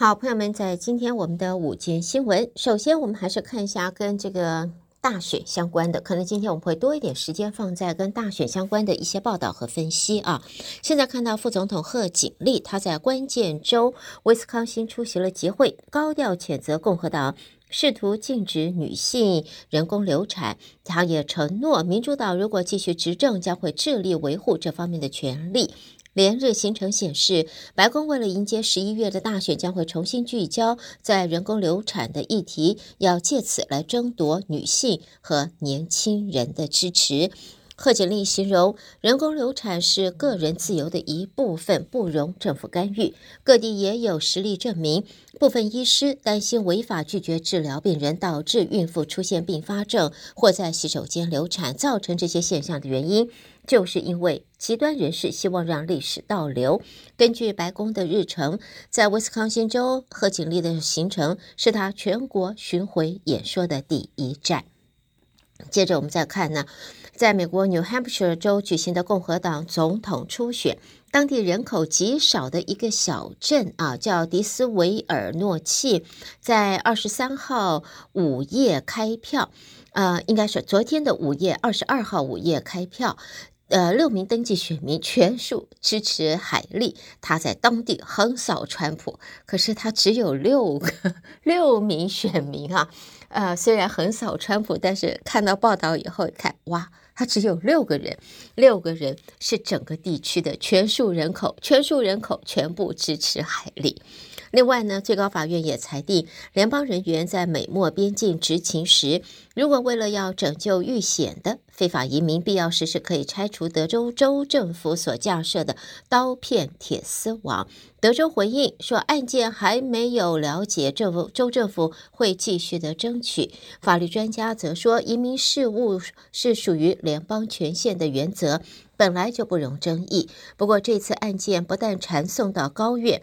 好，朋友们，在今天我们的午间新闻，首先我们还是看一下跟这个大选相关的。可能今天我们会多一点时间放在跟大选相关的一些报道和分析啊。现在看到副总统贺锦丽，他在关键州威斯康星出席了集会，高调谴责共和党试图禁止女性人工流产。他也承诺，民主党如果继续执政，将会致力维护这方面的权利。连日行程显示，白宫为了迎接十一月的大选，将会重新聚焦在人工流产的议题，要借此来争夺女性和年轻人的支持。贺锦丽形容，人工流产是个人自由的一部分，不容政府干预。各地也有实例证明，部分医师担心违法拒绝治疗病人，导致孕妇出现并发症或在洗手间流产，造成这些现象的原因。就是因为极端人士希望让历史倒流。根据白宫的日程，在威斯康星州，贺锦丽的行程是他全国巡回演说的第一站。接着我们再看呢，在美国 New Hampshire 州举行的共和党总统初选，当地人口极少的一个小镇啊，叫迪斯维尔诺契，在二十三号午夜开票，呃，应该是昨天的午夜，二十二号午夜开票。呃，六名登记选民全数支持海莉，他在当地横扫川普。可是他只有六个六名选民啊，呃，虽然横扫川普，但是看到报道以后一看，哇，他只有六个人，六个人是整个地区的全数人口，全数人口全部支持海莉。另外呢，最高法院也裁定，联邦人员在美墨边境执勤时，如果为了要拯救遇险的非法移民，必要时是可以拆除德州州政府所架设的刀片铁丝网。德州回应说，案件还没有了解，政府州政府会继续的争取。法律专家则说，移民事务是属于联邦权限的原则，本来就不容争议。不过，这次案件不但传送到高院。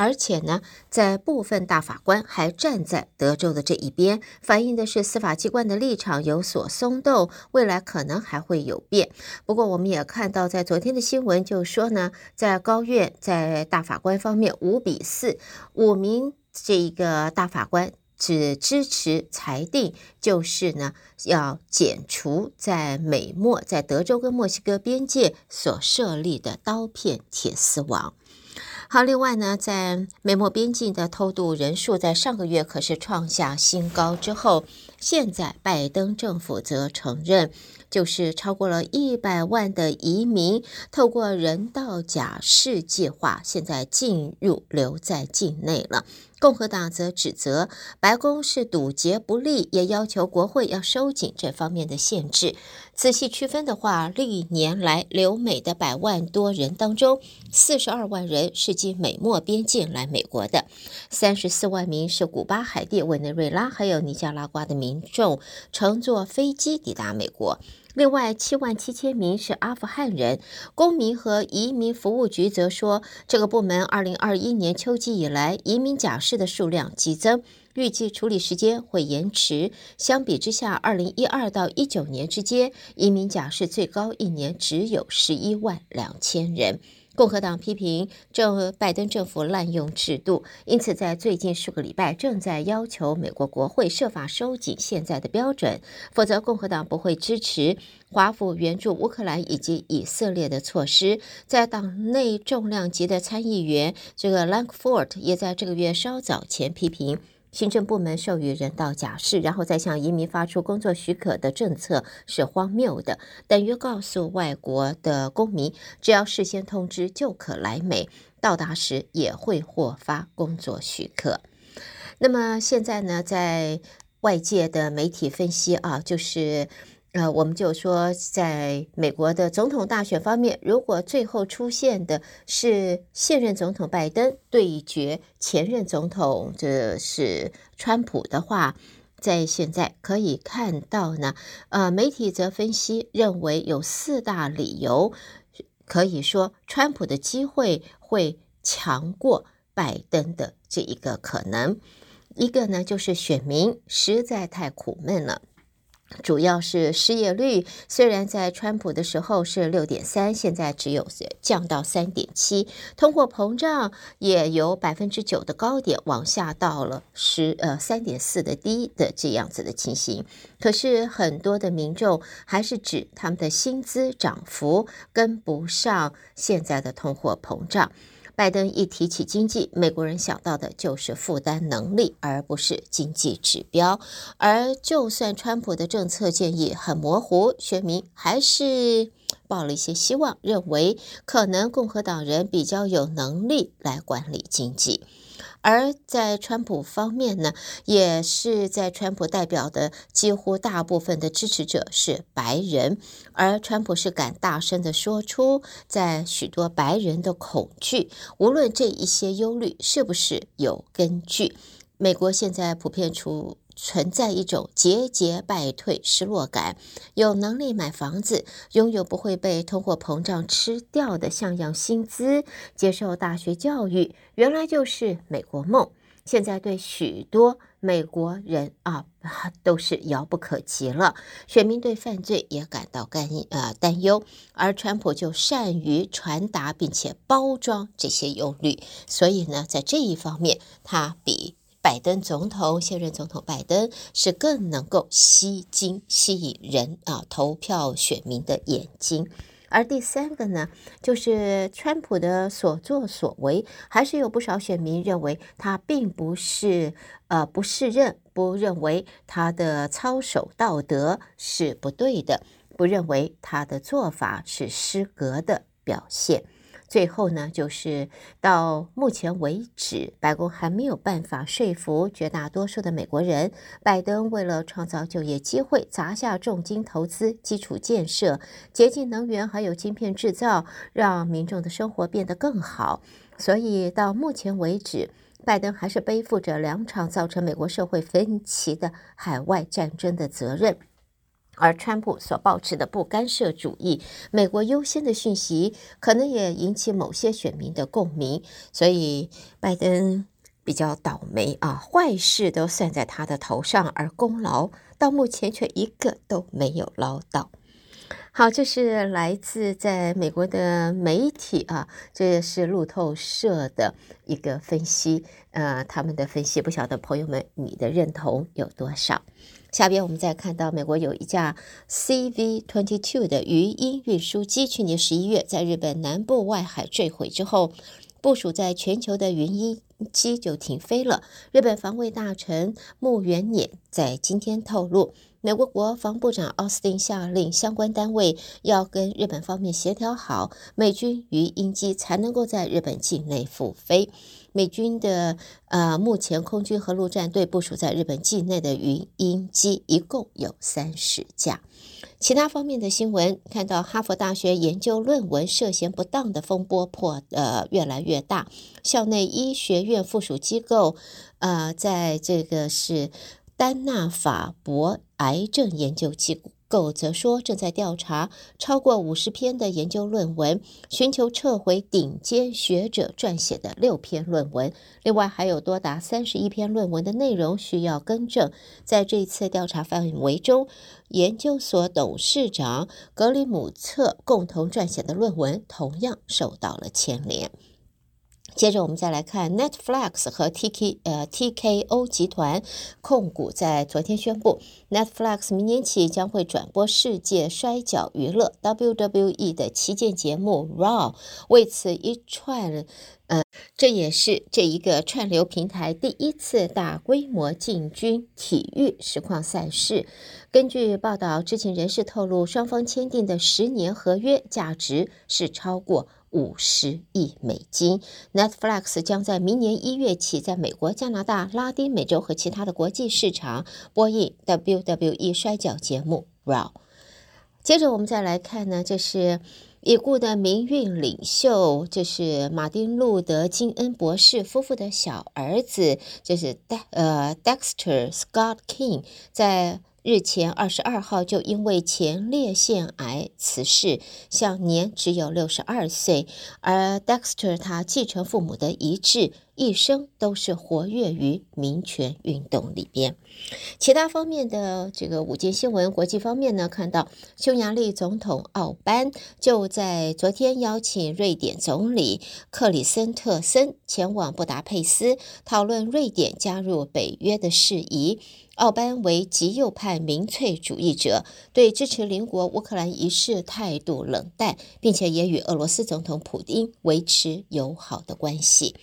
而且呢，在部分大法官还站在德州的这一边，反映的是司法机关的立场有所松动，未来可能还会有变。不过，我们也看到，在昨天的新闻就说呢，在高院在大法官方面五比四，五名这一个大法官只支持裁定，就是呢要剪除在美墨在德州跟墨西哥边界所设立的刀片铁丝网。好，另外呢，在美墨边境的偷渡人数在上个月可是创下新高之后，现在拜登政府则承认，就是超过了一百万的移民透过人道假释计划，现在进入留在境内了。共和党则指责白宫是堵截不力，也要求国会要收紧这方面的限制。仔细区分的话，历年来留美的百万多人当中，四十二万人是经美墨边境来美国的，三十四万名是古巴、海地、委内瑞拉还有尼加拉瓜的民民众乘坐飞机抵达美国。另外，七万七千名是阿富汗人。公民和移民服务局则说，这个部门二零二一年秋季以来移民假释的数量激增，预计处理时间会延迟。相比之下，二零一二到一九年之间，移民假释最高一年只有十一万两千人。共和党批评政拜登政府滥用制度，因此在最近数个礼拜正在要求美国国会设法收紧现在的标准，否则共和党不会支持华府援助乌克兰以及以色列的措施。在党内重量级的参议员这个 Lankford 也在这个月稍早前批评。行政部门授予人道假释，然后再向移民发出工作许可的政策是荒谬的，等于告诉外国的公民，只要事先通知就可来美，到达时也会获发工作许可。那么现在呢，在外界的媒体分析啊，就是。呃，我们就说，在美国的总统大选方面，如果最后出现的是现任总统拜登对决前任总统，这是川普的话，在现在可以看到呢，呃，媒体则分析认为有四大理由，可以说川普的机会会强过拜登的这一个可能。一个呢，就是选民实在太苦闷了。主要是失业率，虽然在川普的时候是六点三，现在只有降到三点七。通货膨胀也由百分之九的高点往下到了十呃三点四的低的这样子的情形。可是很多的民众还是指他们的薪资涨幅跟不上现在的通货膨胀。拜登一提起经济，美国人想到的就是负担能力，而不是经济指标。而就算川普的政策建议很模糊，选民还是抱了一些希望，认为可能共和党人比较有能力来管理经济。而在川普方面呢，也是在川普代表的几乎大部分的支持者是白人，而川普是敢大声的说出，在许多白人的恐惧，无论这一些忧虑是不是有根据，美国现在普遍出。存在一种节节败退、失落感。有能力买房子，拥有不会被通货膨胀吃掉的像样薪资，接受大学教育，原来就是美国梦。现在对许多美国人啊，都是遥不可及了。选民对犯罪也感到干呃担忧，而川普就善于传达并且包装这些忧虑，所以呢，在这一方面，他比。拜登总统，现任总统拜登是更能够吸睛、吸引人啊投票选民的眼睛。而第三个呢，就是川普的所作所为，还是有不少选民认为他并不是呃不适任，不认为他的操守道德是不对的，不认为他的做法是失格的表现。最后呢，就是到目前为止，白宫还没有办法说服绝大多数的美国人，拜登为了创造就业机会，砸下重金投资基础建设、洁净能源，还有晶片制造，让民众的生活变得更好。所以到目前为止，拜登还是背负着两场造成美国社会分歧的海外战争的责任。而川普所抱持的不干涉主义、美国优先的讯息，可能也引起某些选民的共鸣，所以拜登比较倒霉啊，坏事都算在他的头上，而功劳到目前却一个都没有捞到。好，这是来自在美国的媒体啊，这也是路透社的一个分析，呃，他们的分析，不晓得朋友们你的认同有多少？下边我们再看到，美国有一架 CV-22 的鱼鹰运输机，去年十一月在日本南部外海坠毁之后，部署在全球的鱼鹰机就停飞了。日本防卫大臣木原稔在今天透露，美国国防部长奥斯汀下令相关单位要跟日本方面协调好，美军鱼鹰机才能够在日本境内复飞。美军的呃，目前空军和陆战队部署在日本境内的鱼鹰机一共有三十架。其他方面的新闻，看到哈佛大学研究论文涉嫌不当的风波破呃越来越大，校内医学院附属机构呃，在这个是丹纳法博癌症研究机构。则说，正在调查超过五十篇的研究论文，寻求撤回顶尖学者撰写的六篇论文。另外，还有多达三十一篇论文的内容需要更正。在这次调查范围中，研究所董事长格里姆策共同撰写的论文同样受到了牵连。接着我们再来看 Netflix 和 TK 呃 TKO 集团控股在昨天宣布，Netflix 明年起将会转播世界摔角娱乐 WWE 的旗舰节目 Raw。为此一串，呃，这也是这一个串流平台第一次大规模进军体育实况赛事。根据报道，知情人士透露，双方签订的十年合约价值是超过。五十亿美金，Netflix 将在明年一月起在美国、加拿大、拉丁美洲和其他的国际市场播映 WWE 摔角节目《Raw》。接着我们再来看呢，这是已故的民运领袖，这是马丁·路德·金恩博士夫妇的小儿子，这是 D 呃 Dexter Scott King 在。日前二十二号就因为前列腺癌辞世，享年只有六十二岁。而 Dexter 他继承父母的遗志，一生都是活跃于民权运动里边。其他方面的这个五件新闻，国际方面呢，看到匈牙利总统奥班就在昨天邀请瑞典总理克里森特森前往布达佩斯，讨论瑞典加入北约的事宜。奥班为极右派民粹主义者，对支持邻国乌克兰一事态度冷淡，并且也与俄罗斯总统普丁维持友好的关系。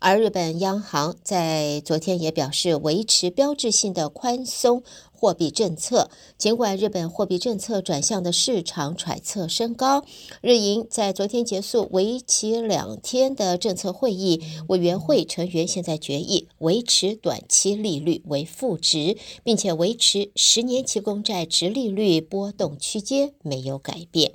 而日本央行在昨天也表示，维持标志性的宽松货币政策。尽管日本货币政策转向的市场揣测升高，日银在昨天结束为期两天的政策会议，委员会成员现在决议维持短期利率为负值，并且维持十年期公债殖利率波动区间没有改变。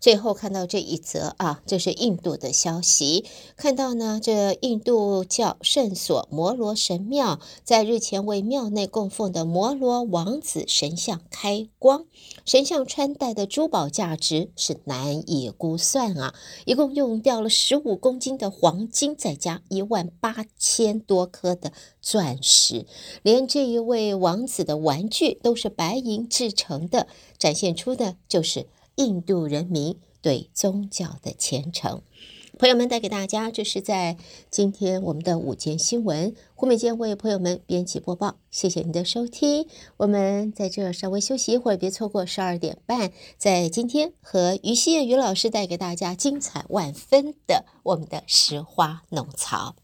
最后看到这一则啊，这是印度的消息。看到呢，这印度教圣所摩罗神庙在日前为庙内供奉的摩罗王子神像开光，神像穿戴的珠宝价值是难以估算啊！一共用掉了十五公斤的黄金，再加一万八千多颗的钻石，连这一位王子的玩具都是白银制成的，展现出的就是。印度人民对宗教的虔诚，朋友们带给大家，这是在今天我们的午间新闻。胡美健为朋友们编辑播报，谢谢您的收听。我们在这稍微休息一会儿，别错过十二点半，在今天和于希燕于老师带给大家精彩万分的我们的实花弄草。